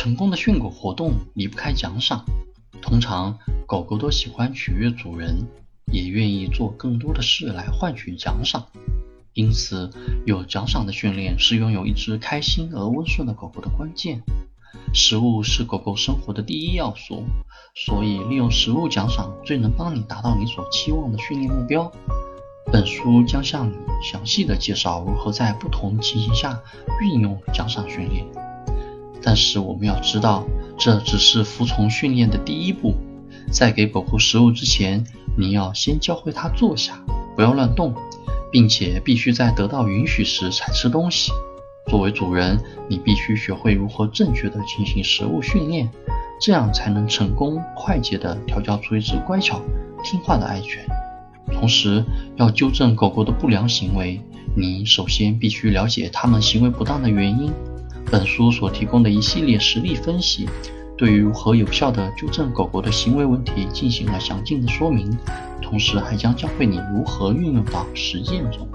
成功的训狗活动离不开奖赏，通常狗狗都喜欢取悦主人，也愿意做更多的事来换取奖赏。因此，有奖赏的训练是拥有一只开心而温顺的狗狗的关键。食物是狗狗生活的第一要素，所以利用食物奖赏最能帮你达到你所期望的训练目标。本书将向你详细的介绍如何在不同情形下运用奖赏训练。但是我们要知道，这只是服从训练的第一步。在给狗狗食物之前，你要先教会它坐下，不要乱动，并且必须在得到允许时才吃东西。作为主人，你必须学会如何正确的进行食物训练，这样才能成功快捷地调教出一只乖巧听话的爱犬。同时，要纠正狗狗的不良行为，你首先必须了解它们行为不当的原因。本书所提供的一系列实例分析，对于如何有效地纠正狗狗的行为问题进行了详尽的说明，同时还将教会你如何运用到实践中。